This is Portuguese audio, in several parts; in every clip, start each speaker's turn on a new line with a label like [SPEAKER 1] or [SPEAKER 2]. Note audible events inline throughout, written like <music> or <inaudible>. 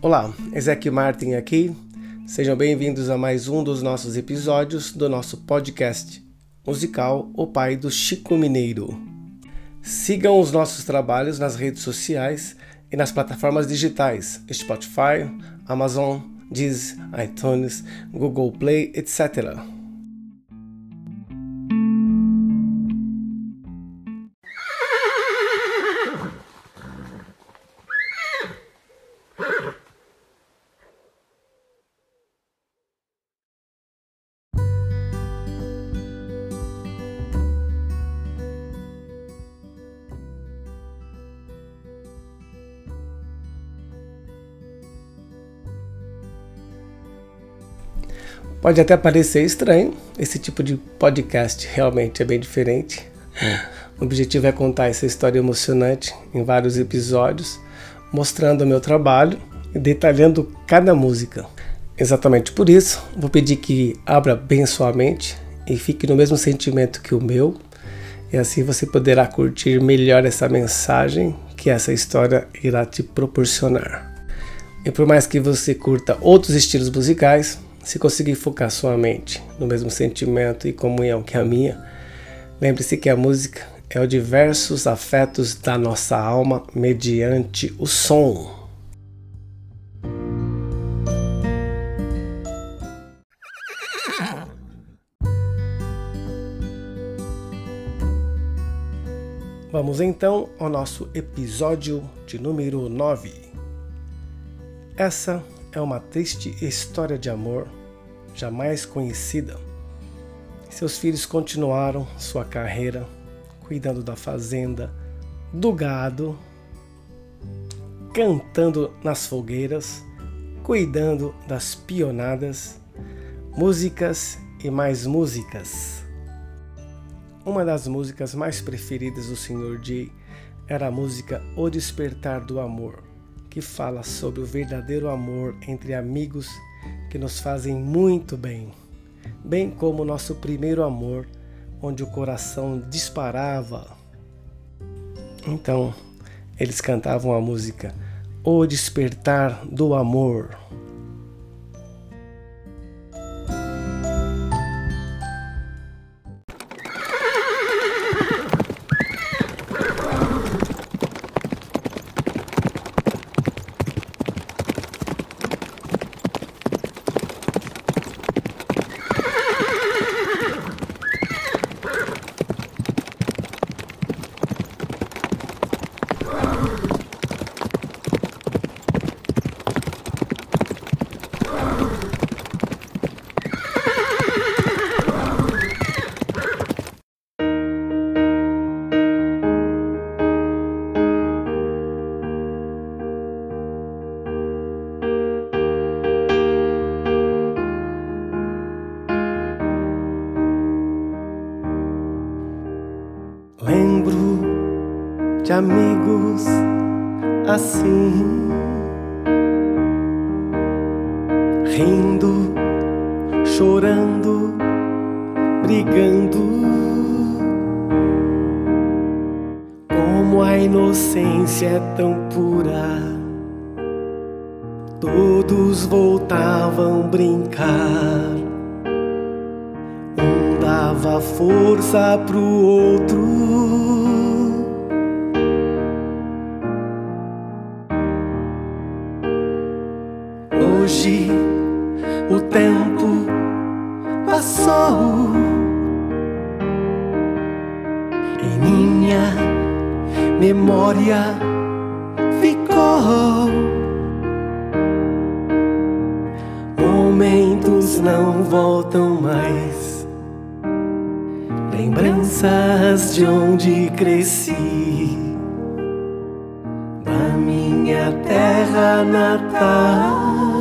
[SPEAKER 1] Olá, Ezequiel Martin aqui. Sejam bem-vindos a mais um dos nossos episódios do nosso podcast musical O Pai do Chico Mineiro. Sigam os nossos trabalhos nas redes sociais e nas plataformas digitais Spotify, Amazon, Deezer, iTunes, Google Play, etc. Pode até parecer estranho, esse tipo de podcast realmente é bem diferente. O objetivo é contar essa história emocionante em vários episódios, mostrando o meu trabalho e detalhando cada música. Exatamente por isso, vou pedir que abra bem sua mente e fique no mesmo sentimento que o meu, e assim você poderá curtir melhor essa mensagem que essa história irá te proporcionar. E por mais que você curta outros estilos musicais, se conseguir focar sua mente no mesmo sentimento e comunhão que a minha, lembre-se que a música é o diversos afetos da nossa alma mediante o som. Vamos então ao nosso episódio de número 9. Essa é uma triste história de amor jamais conhecida. Seus filhos continuaram sua carreira cuidando da fazenda, do gado, cantando nas fogueiras, cuidando das pionadas, músicas e mais músicas. Uma das músicas mais preferidas do Sr. Jay era a música O Despertar do Amor que fala sobre o verdadeiro amor entre amigos que nos fazem muito bem, bem como nosso primeiro amor, onde o coração disparava. Então, eles cantavam a música O Despertar do Amor. De amigos assim, rindo, chorando, brigando. Como a inocência é tão pura, todos voltavam brincar. Um dava força pro outro Hoje o tempo passou em minha memória ficou. Momentos não voltam mais, lembranças de onde cresci, da minha terra natal.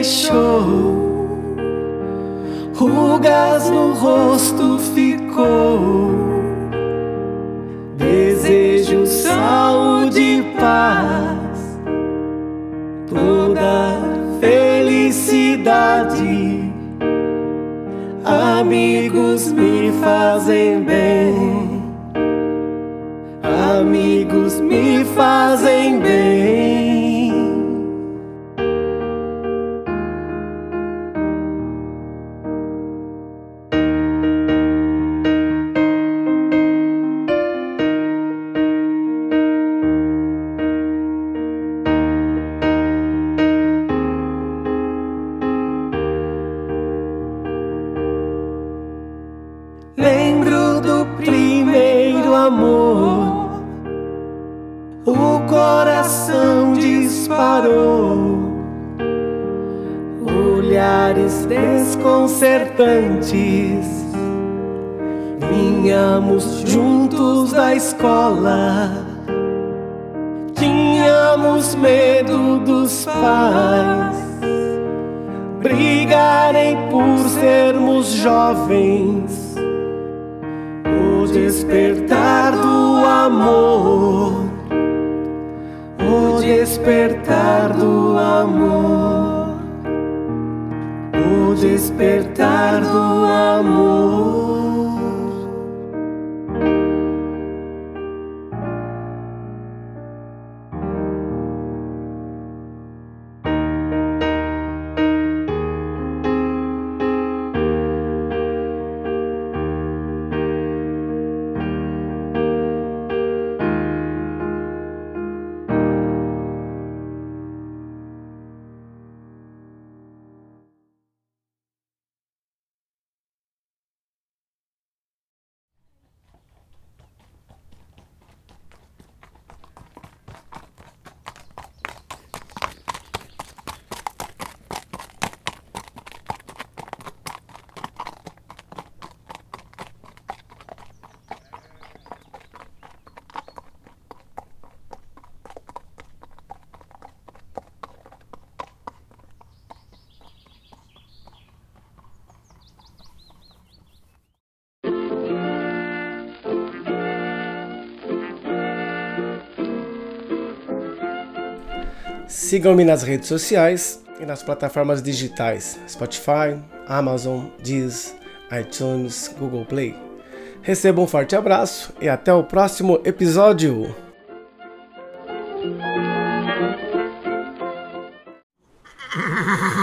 [SPEAKER 2] Deixou, rugas no rosto ficou. Desejo saúde e paz, toda felicidade. Amigos me fazem bem amigos me fazem bem. Coração disparou. Olhares desconcertantes, vinhamos juntos da escola. Tínhamos medo dos pais, brigarem por sermos jovens. O despertar do amor despertar do amor, o despertar do amor.
[SPEAKER 1] Sigam-me nas redes sociais e nas plataformas digitais Spotify, Amazon, Deezer, iTunes, Google Play. Receba um forte abraço e até o próximo episódio! <laughs>